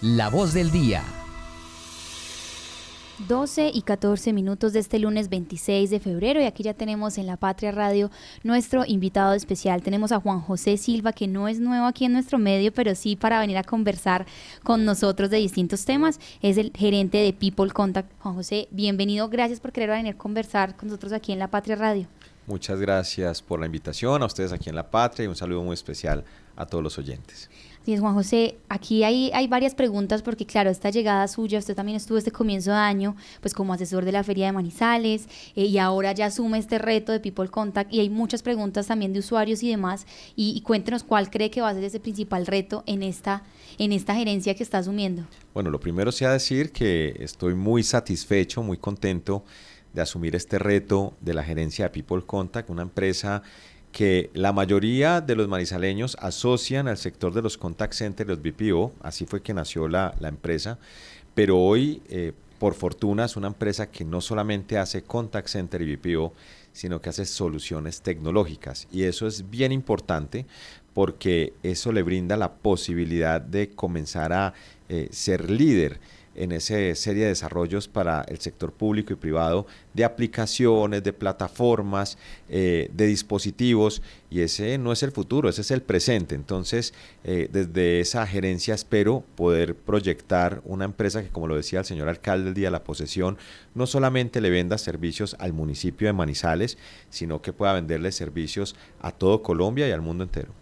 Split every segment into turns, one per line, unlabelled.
La voz del día.
12 y 14 minutos de este lunes 26 de febrero y aquí ya tenemos en la Patria Radio nuestro invitado especial. Tenemos a Juan José Silva, que no es nuevo aquí en nuestro medio, pero sí para venir a conversar con nosotros de distintos temas. Es el gerente de People Contact. Juan José, bienvenido. Gracias por querer venir a conversar con nosotros aquí en la Patria Radio.
Muchas gracias por la invitación a ustedes aquí en La Patria y un saludo muy especial a todos los oyentes.
Sí, Juan José, aquí hay, hay varias preguntas porque claro, esta llegada suya, usted también estuvo este comienzo de año pues como asesor de la Feria de Manizales eh, y ahora ya asume este reto de People Contact y hay muchas preguntas también de usuarios y demás y, cuéntenos cuál cree que va a ser ese principal reto en esta, en esta gerencia que está asumiendo.
Bueno, lo primero sea decir que estoy muy satisfecho, muy contento de asumir este reto de la gerencia de People Contact, una empresa que la mayoría de los manizaleños asocian al sector de los contact centers, los BPO, así fue que nació la, empresa, pero hoy, eh, por fortuna, es una empresa que no solamente hace contact center y BPO, sino que hace soluciones tecnológicas. Y eso es bien importante porque eso le brinda la posibilidad de comenzar a eh, ser líder en esa serie de desarrollos para el sector público y privado de aplicaciones, de plataformas, eh, de dispositivos, y ese no es el futuro, ese es el presente. Entonces, eh, desde esa gerencia espero poder proyectar una empresa que, como lo decía el señor alcalde el día de la posesión, no solamente le venda servicios al municipio de Manizales, sino que pueda venderle servicios a todo Colombia y al mundo entero.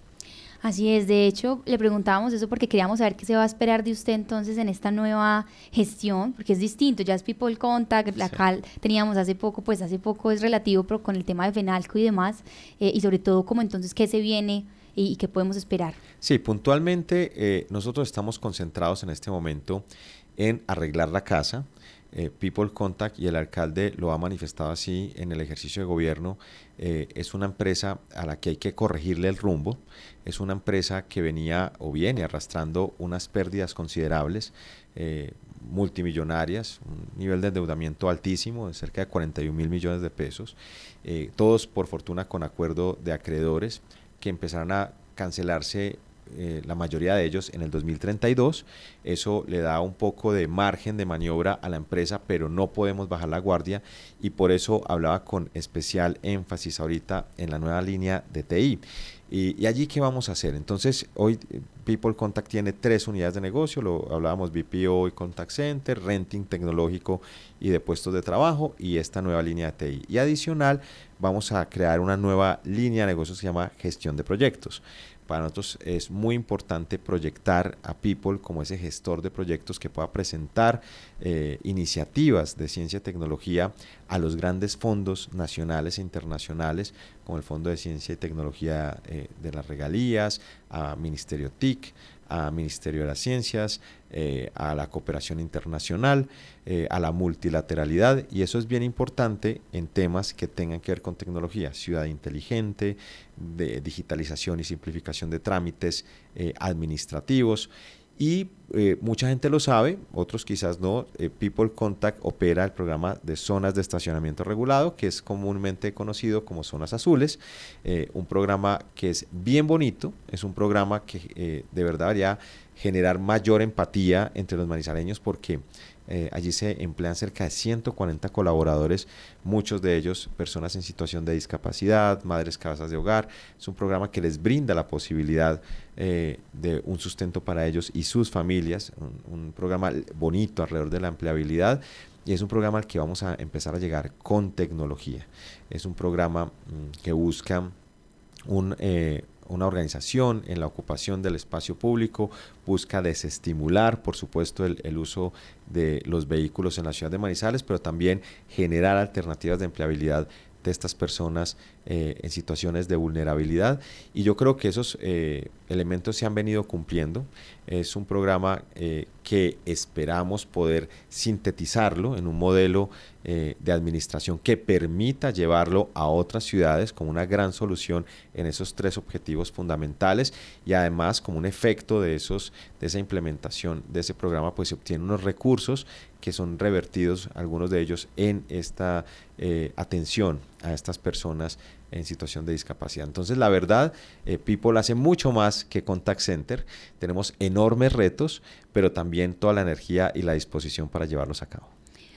Así es, de hecho le preguntábamos eso porque queríamos saber qué se va a esperar de usted entonces en esta nueva gestión, porque es distinto, ya es People Contact, la CAL teníamos hace poco, pues hace poco es relativo, pero con el tema de FENALCO y demás, eh, y sobre todo como entonces qué se viene y, qué podemos esperar.
Sí, puntualmente eh, nosotros estamos concentrados en este momento en arreglar la casa, eh, People Contact y el alcalde lo ha manifestado así en el ejercicio de gobierno, eh, es una empresa a la que hay que corregirle el rumbo, es una empresa que venía o viene arrastrando unas pérdidas considerables, eh, multimillonarias, un nivel de endeudamiento altísimo de cerca de 41 mil millones de pesos, todos por fortuna con acuerdo de acreedores que empezarán a cancelarse eh, la mayoría de ellos en el 2032. Eso le da un poco de margen de maniobra a la empresa, pero no podemos bajar la guardia y por eso hablaba con especial énfasis ahorita en la nueva línea de TI. Y, allí, ¿qué vamos a hacer? Entonces, hoy eh, People Contact tiene tres unidades de negocio, lo hablábamos BPO y Contact Center, renting tecnológico y de puestos de trabajo y esta nueva línea de TI. Y adicional, vamos a crear una nueva línea de negocio que se llama gestión de proyectos. Para nosotros es muy importante proyectar a People como ese gestor de proyectos que pueda presentar eh, iniciativas de ciencia y tecnología a los grandes fondos nacionales e internacionales, como el Fondo de Ciencia y Tecnología eh, de las Regalías, a Ministerio TIC, a Ministerio de las Ciencias, eh, a la cooperación internacional, eh, a la multilateralidad y eso es bien importante en temas que tengan que ver con tecnología, ciudad inteligente, de digitalización y simplificación de trámites eh, administrativos y eh, mucha gente lo sabe, otros quizás no. Eh, People Contact opera el programa de zonas de estacionamiento regulado, que es comúnmente conocido como zonas azules. Eh, un programa que es bien bonito, es un programa que de verdad debería generar mayor empatía entre los manizaleños porque eh, allí se emplean cerca de 140 colaboradores, muchos de ellos personas en situación de discapacidad, madres casas de hogar. Es un programa que les brinda la posibilidad eh, de un sustento para ellos y sus familias, un, programa bonito alrededor de la empleabilidad. Y es un programa al que vamos a empezar a llegar con tecnología. Es un programa mm, que busca un, eh, una organización en la ocupación del espacio público busca desestimular, por supuesto, el, uso de los vehículos en la ciudad de Manizales, pero también generar alternativas de empleabilidad de estas personas eh, en situaciones de vulnerabilidad. Y yo creo que esos eh, elementos se han venido cumpliendo. Es un programa eh, que esperamos poder sintetizarlo en un modelo de administración que permita llevarlo a otras ciudades como una gran solución en esos tres objetivos fundamentales y además como un efecto de esos de esa implementación de ese programa pues se obtienen unos recursos que son revertidos algunos de ellos en esta atención a estas personas en situación de discapacidad. Entonces, la verdad, eh, People hace mucho más que Contact Center. Tenemos enormes retos, pero también toda la energía y la disposición para llevarlos a cabo.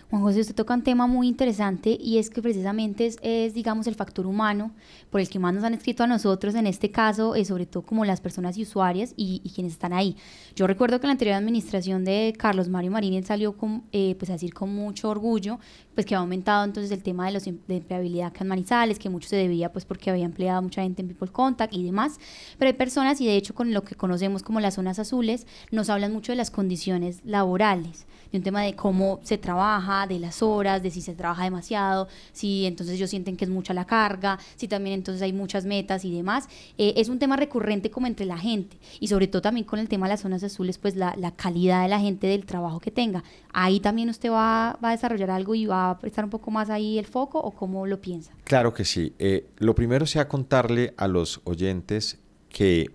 Juan José, usted toca un tema muy interesante y es que precisamente es, digamos, el factor humano por el que más nos han escrito a nosotros, en este caso, es sobre todo como las personas y usuarias y, quienes están ahí. Yo recuerdo que la anterior administración de Carlos Mario Marín salió con, eh, pues a decir con mucho orgullo, pues que ha aumentado entonces el tema de, los, em, de empleabilidad en Manizales, que mucho se debía pues porque había empleado mucha gente en People Contact y demás, pero hay personas y de hecho con lo que conocemos como las zonas azules, nos hablan mucho de las condiciones laborales de un tema de cómo se trabaja, de las horas, de si se trabaja demasiado, si entonces ellos sienten que es mucha la carga, si también entonces hay muchas metas y demás. Eh, es un tema recurrente como entre la gente y sobre todo también con el tema de las zonas azules, pues la, calidad de la gente del trabajo que tenga. Ahí también usted va, a desarrollar algo y va a prestar un poco más ahí el foco o cómo lo piensa.
Claro que sí. Eh, lo primero sea contarle a los oyentes que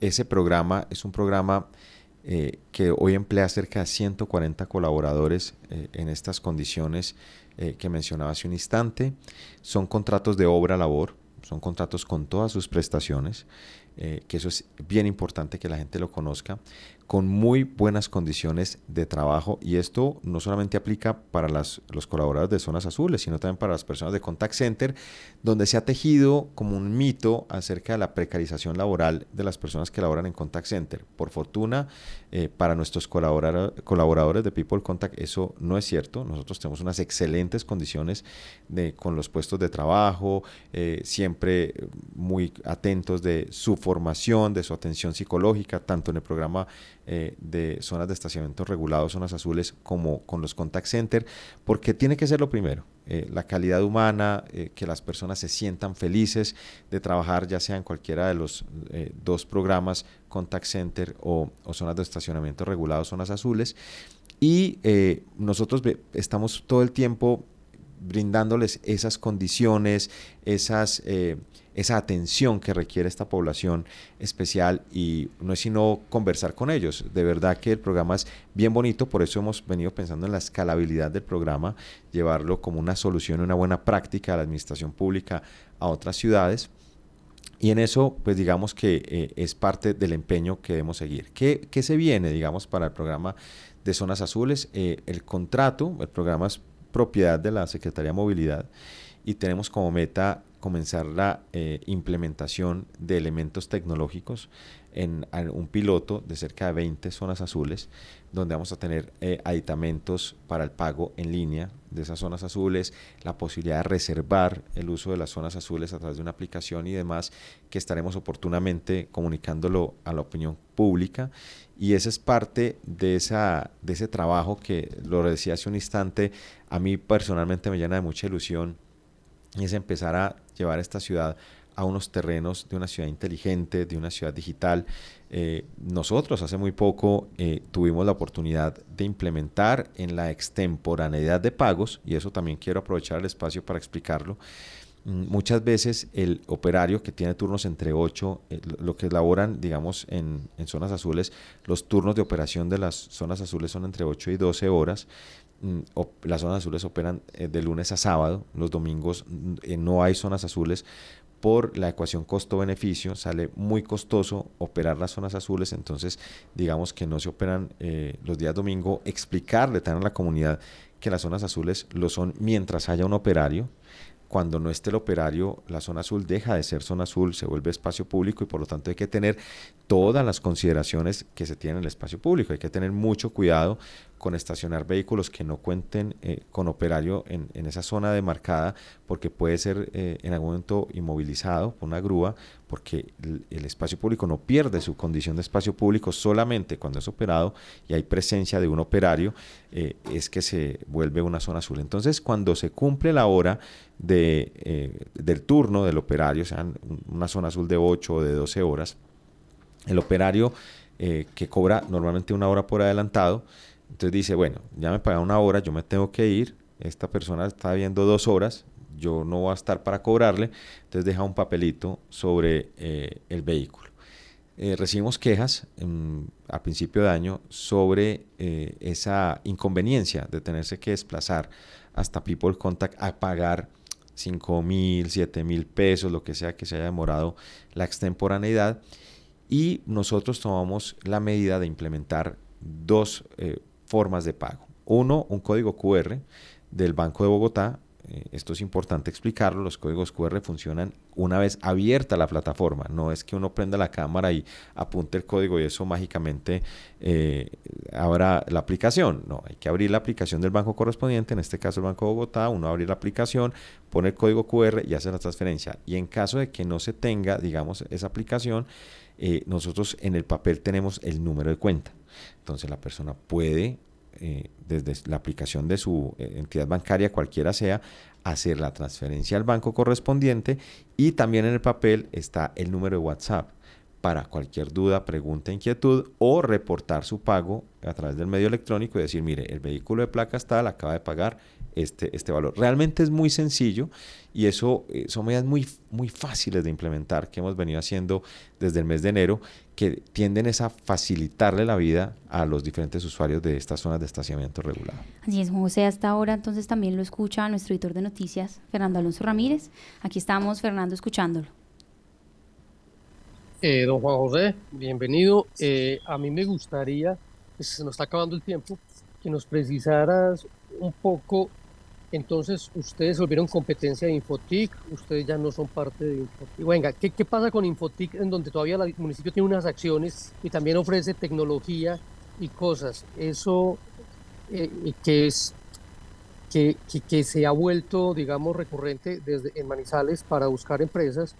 ese programa es un programa eh, que hoy emplea cerca de 140 colaboradores eh, en estas condiciones eh, que mencionaba hace un instante. Son contratos de obra-labor, son contratos con todas sus prestaciones, que eso es bien importante que la gente lo conozca con muy buenas condiciones de trabajo y esto no solamente aplica para las, los colaboradores de zonas azules, sino también para las personas de contact center, donde se ha tejido como un mito acerca de la precarización laboral de las personas que laboran en contact center. Por fortuna, eh, para nuestros colaboradores de People Contact eso no es cierto. Nosotros tenemos unas excelentes condiciones de, con los puestos de trabajo, eh, siempre muy atentos de su formación, de su atención psicológica, tanto en el programa eh, de zonas de estacionamiento regulados, zonas azules, como con los contact center, porque tiene que ser lo primero. Eh, la calidad humana, eh, que las personas se sientan felices de trabajar, ya sea en cualquiera de los dos programas, contact center o, o, zonas de estacionamiento regulados, zonas azules. Y nosotros estamos todo el tiempo brindándoles esas condiciones, esas esa atención que requiere esta población especial y no es sino conversar con ellos. De verdad que el programa es bien bonito, por eso hemos venido pensando en la escalabilidad del programa, llevarlo como una solución, una buena práctica de la administración pública a otras ciudades. Y en eso, pues digamos que eh, es parte del empeño que debemos seguir. ¿Qué, ¿Qué, se viene, digamos, para el programa de Zonas Azules? Eh, el contrato, el programa es propiedad de la Secretaría de Movilidad y tenemos como meta comenzar la eh, implementación de elementos tecnológicos en, un piloto de cerca de 20 zonas azules, donde vamos a tener eh, aditamentos para el pago en línea de esas zonas azules, la posibilidad de reservar el uso de las zonas azules a través de una aplicación y demás, que estaremos oportunamente comunicándolo a la opinión pública. Y esa es parte de, esa, de ese trabajo que, lo decía hace un instante, a mí personalmente me llena de mucha ilusión es empezar a llevar esta ciudad a unos terrenos de una ciudad inteligente, de una ciudad digital. Eh, nosotros hace muy poco eh, tuvimos la oportunidad de implementar en la extemporaneidad de pagos, y eso también quiero aprovechar el espacio para explicarlo. Mm, muchas veces el operario que tiene turnos entre 8, eh, lo que laboran, digamos, en, en, zonas azules, los turnos de operación de las zonas azules son entre 8 y 12 horas. Mm, las zonas azules operan eh, de lunes a sábado, los domingos mm, eh, no hay zonas azules. Por la ecuación costo-beneficio, sale muy costoso operar las zonas azules, entonces digamos que no se operan eh, los días domingo, explicarle también a la comunidad que las zonas azules lo son mientras haya un operario, cuando no esté el operario, la zona azul deja de ser zona azul, se vuelve espacio público y por lo tanto hay que tener todas las consideraciones que se tienen en el espacio público. Hay que tener mucho cuidado con estacionar vehículos que no cuenten eh, con operario en, esa zona demarcada, porque puede ser eh, en algún momento inmovilizado por una grúa, porque el, espacio público no pierde su condición de espacio público solamente cuando es operado y hay presencia de un operario, eh, es que se vuelve una zona azul. Entonces, cuando se cumple la hora de, del turno del operario, o sea, una zona azul de 8 o de 12 horas, el operario que cobra normalmente una hora por adelantado, entonces dice, bueno, ya me pagan una hora, yo me tengo que ir, esta persona está viendo dos horas, yo no voy a estar para cobrarle, entonces deja un papelito sobre eh, el vehículo. Eh, recibimos quejas a principio de año sobre eh, esa inconveniencia de tenerse que desplazar hasta People Contact a pagar 5 mil, 7 mil pesos, lo que sea que se haya demorado la extemporaneidad. Y nosotros tomamos la medida de implementar dos formas de pago. Uno, un código QR del Banco de Bogotá eh, esto es importante explicarlo, los códigos QR funcionan una vez abierta la plataforma, no es que uno prenda la cámara y apunte el código y eso mágicamente eh, abra la aplicación, no, hay que abrir la aplicación del banco correspondiente, en este caso el Banco de Bogotá, uno abre la aplicación, pone el código QR y hace la transferencia. Y en caso de que no se tenga, digamos, esa aplicación, eh, nosotros en el papel tenemos el número de cuenta. Entonces la persona puede eh, desde la aplicación de su eh, entidad bancaria, cualquiera sea, hacer la transferencia al banco correspondiente y también en el papel está el número de WhatsApp. Para cualquier duda, pregunta, inquietud o reportar su pago a través del medio electrónico y decir, mire, el vehículo de placa tal acaba de pagar este, este valor. Realmente es muy sencillo y eso eh, son medidas muy, muy fáciles de implementar que hemos venido haciendo desde el mes de enero que tienden a facilitarle la vida a los diferentes usuarios de estas zonas de estacionamiento regulado.
Así es, José, hasta ahora entonces también lo escucha nuestro editor de noticias, Fernando Alonso Ramírez. Aquí estamos, Fernando, escuchándolo.
Eh, don Juan José, bienvenido. Eh, a mí me gustaría, pues, se nos está acabando el tiempo, que nos precisaras un poco entonces, ustedes volvieron competencia de Infotic, ustedes ya no son parte de Infotic. Venga, ¿qué, pasa con Infotic en donde todavía el municipio tiene unas acciones y también ofrece tecnología y cosas? Eso eh, que es que, se ha vuelto, digamos, recurrente desde en Manizales para buscar empresas,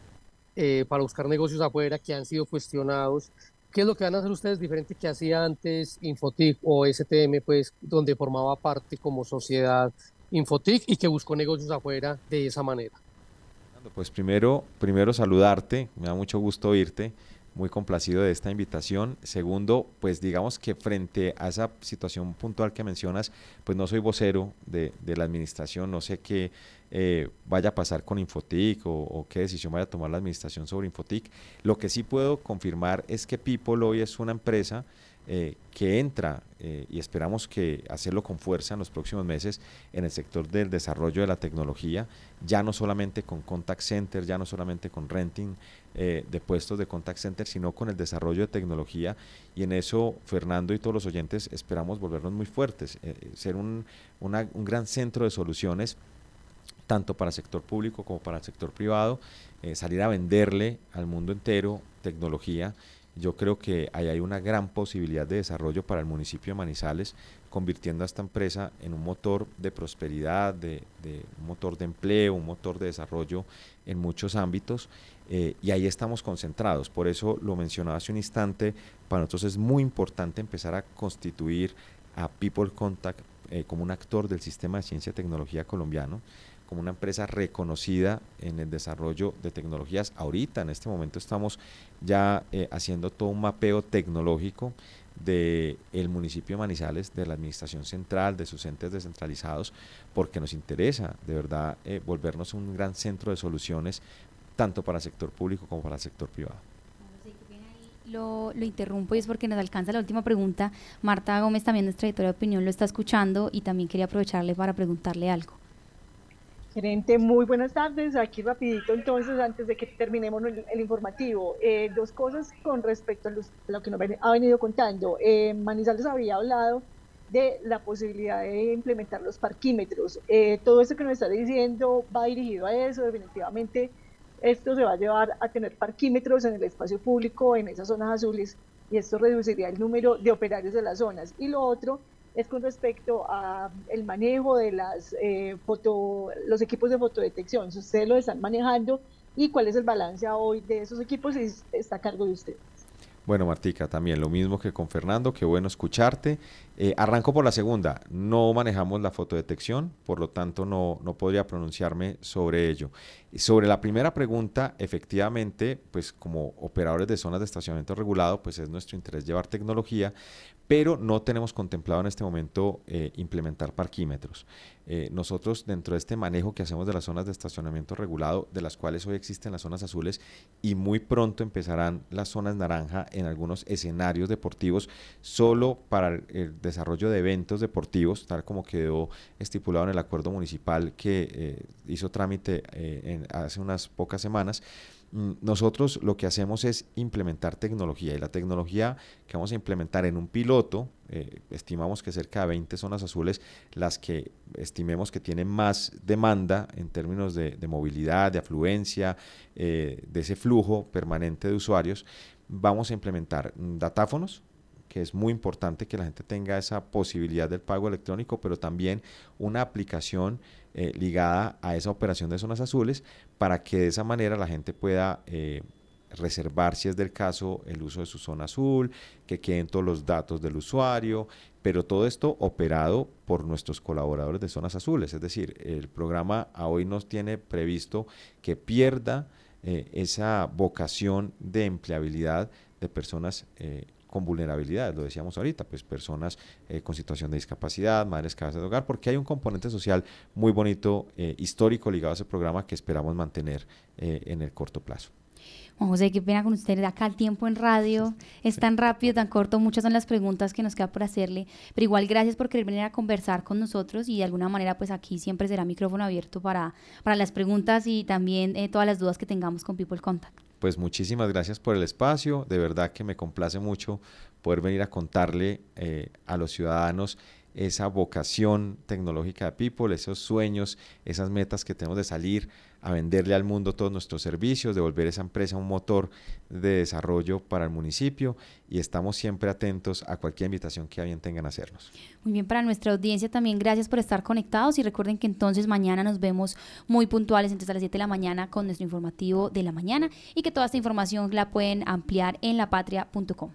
eh, para buscar negocios afuera que han sido cuestionados. ¿Qué es lo que van a hacer ustedes diferente que hacía antes Infotic o STM, pues, donde formaba parte como sociedad Infotic y que buscó negocios afuera de esa manera.
Pues primero, primero saludarte, me da mucho gusto oírte, muy complacido de esta invitación. Segundo, pues digamos que frente a esa situación puntual que mencionas, pues no soy vocero de, la administración, no sé qué eh, vaya a pasar con Infotic o, o, qué decisión vaya a tomar la administración sobre Infotic. Lo que sí puedo confirmar es que People hoy es una empresa eh, que entra eh, y esperamos que hacerlo con fuerza en los próximos meses en el sector del desarrollo de la tecnología, ya no solamente con contact center, ya no solamente con renting eh, de puestos de contact center, sino con el desarrollo de tecnología. Y en eso Fernando y todos los oyentes esperamos volvernos muy fuertes, ser un, un gran centro de soluciones tanto para el sector público como para el sector privado, salir a venderle al mundo entero tecnología yo creo que ahí hay una gran posibilidad de desarrollo para el municipio de Manizales, convirtiendo a esta empresa en un motor de prosperidad, de, un motor de empleo, un motor de desarrollo en muchos ámbitos. Eh, y ahí estamos concentrados. Por eso lo mencionaba hace un instante, para nosotros es muy importante empezar a constituir a People Contact eh, como un actor del sistema de ciencia y tecnología colombiano como una empresa reconocida en el desarrollo de tecnologías. Ahorita, en este momento, estamos ya eh, haciendo todo un mapeo tecnológico del el municipio de Manizales, de la administración central, de sus entes descentralizados, porque nos interesa de verdad eh, volvernos un gran centro de soluciones, tanto para el sector público como para el sector privado.
Lo, lo, interrumpo y es porque nos alcanza la última pregunta. Marta Gómez, también nuestra editora de opinión, lo está escuchando y también quería aprovecharle para preguntarle algo.
Gerente, muy buenas tardes. Aquí rapidito entonces, antes de que terminemos el, informativo, eh, dos cosas con respecto a, lo que nos ha venido contando. Eh, Manizales había hablado de la posibilidad de implementar los parquímetros. Eh, todo esto que nos está diciendo va dirigido a eso. Definitivamente esto se va a llevar a tener parquímetros en el espacio público, en esas zonas azules, y esto reduciría el número de operarios de las zonas. Y lo otro es con respecto a el manejo de las eh, foto, los equipos de fotodetección. Ustedes lo están manejando y cuál es el balance hoy de esos equipos y está a cargo de ustedes.
Bueno, Martica, también lo mismo que con Fernando, qué bueno escucharte. Eh, arranco por la segunda, no manejamos la fotodetección, por lo tanto no, no podría pronunciarme sobre ello. Sobre la primera pregunta, efectivamente, pues como operadores de zonas de estacionamiento regulado, pues es nuestro interés llevar tecnología, pero no tenemos contemplado en este momento eh, implementar parquímetros. Eh, nosotros dentro de este manejo que hacemos de las zonas de estacionamiento regulado, de las cuales hoy existen las zonas azules y muy pronto empezarán las zonas naranja en algunos escenarios deportivos solo para el, desarrollo de eventos deportivos, tal como quedó estipulado en el acuerdo municipal que eh, hizo trámite hace unas pocas semanas. Mm, nosotros lo que hacemos es implementar tecnología y la tecnología que vamos a implementar en un piloto, eh, estimamos que cerca de 20 zonas azules, las que estimemos que tienen más demanda en términos de, movilidad, de afluencia, eh, de ese flujo permanente de usuarios, vamos a implementar datáfonos, que es muy importante que la gente tenga esa posibilidad del pago electrónico, pero también una aplicación eh, ligada a esa operación de zonas azules para que de esa manera la gente pueda eh, reservar, si es del caso, el uso de su zona azul, que queden todos los datos del usuario, pero todo esto operado por nuestros colaboradores de zonas azules. Es decir, el programa a hoy nos tiene previsto que pierda eh, esa vocación de empleabilidad de personas con vulnerabilidades, lo decíamos ahorita, pues personas eh, con situación de discapacidad, madres cabezas de hogar, porque hay un componente social muy bonito, eh, histórico ligado a ese programa que esperamos mantener eh, en el corto plazo.
Juan José, qué pena con ustedes. Acá el tiempo en radio es tan rápido, tan corto. Muchas son las preguntas que nos queda por hacerle. Pero igual, gracias por querer venir a conversar con nosotros y de alguna manera, pues aquí siempre será micrófono abierto para, para las preguntas y también todas las dudas que tengamos con People Contact
pues muchísimas gracias por el espacio. De verdad que me complace mucho poder venir a contarle eh, a los ciudadanos esa vocación tecnológica de People, esos sueños, esas metas que tenemos de salir a venderle al mundo todos nuestros servicios, de volver esa empresa un motor de desarrollo para el municipio y estamos siempre atentos a cualquier invitación que alguien tengan a hacernos.
Muy bien, para nuestra audiencia también gracias por estar conectados y recuerden que entonces mañana nos vemos muy puntuales, entonces a las 7 de la mañana con nuestro informativo de la mañana y que toda esta información la pueden ampliar en lapatria.com.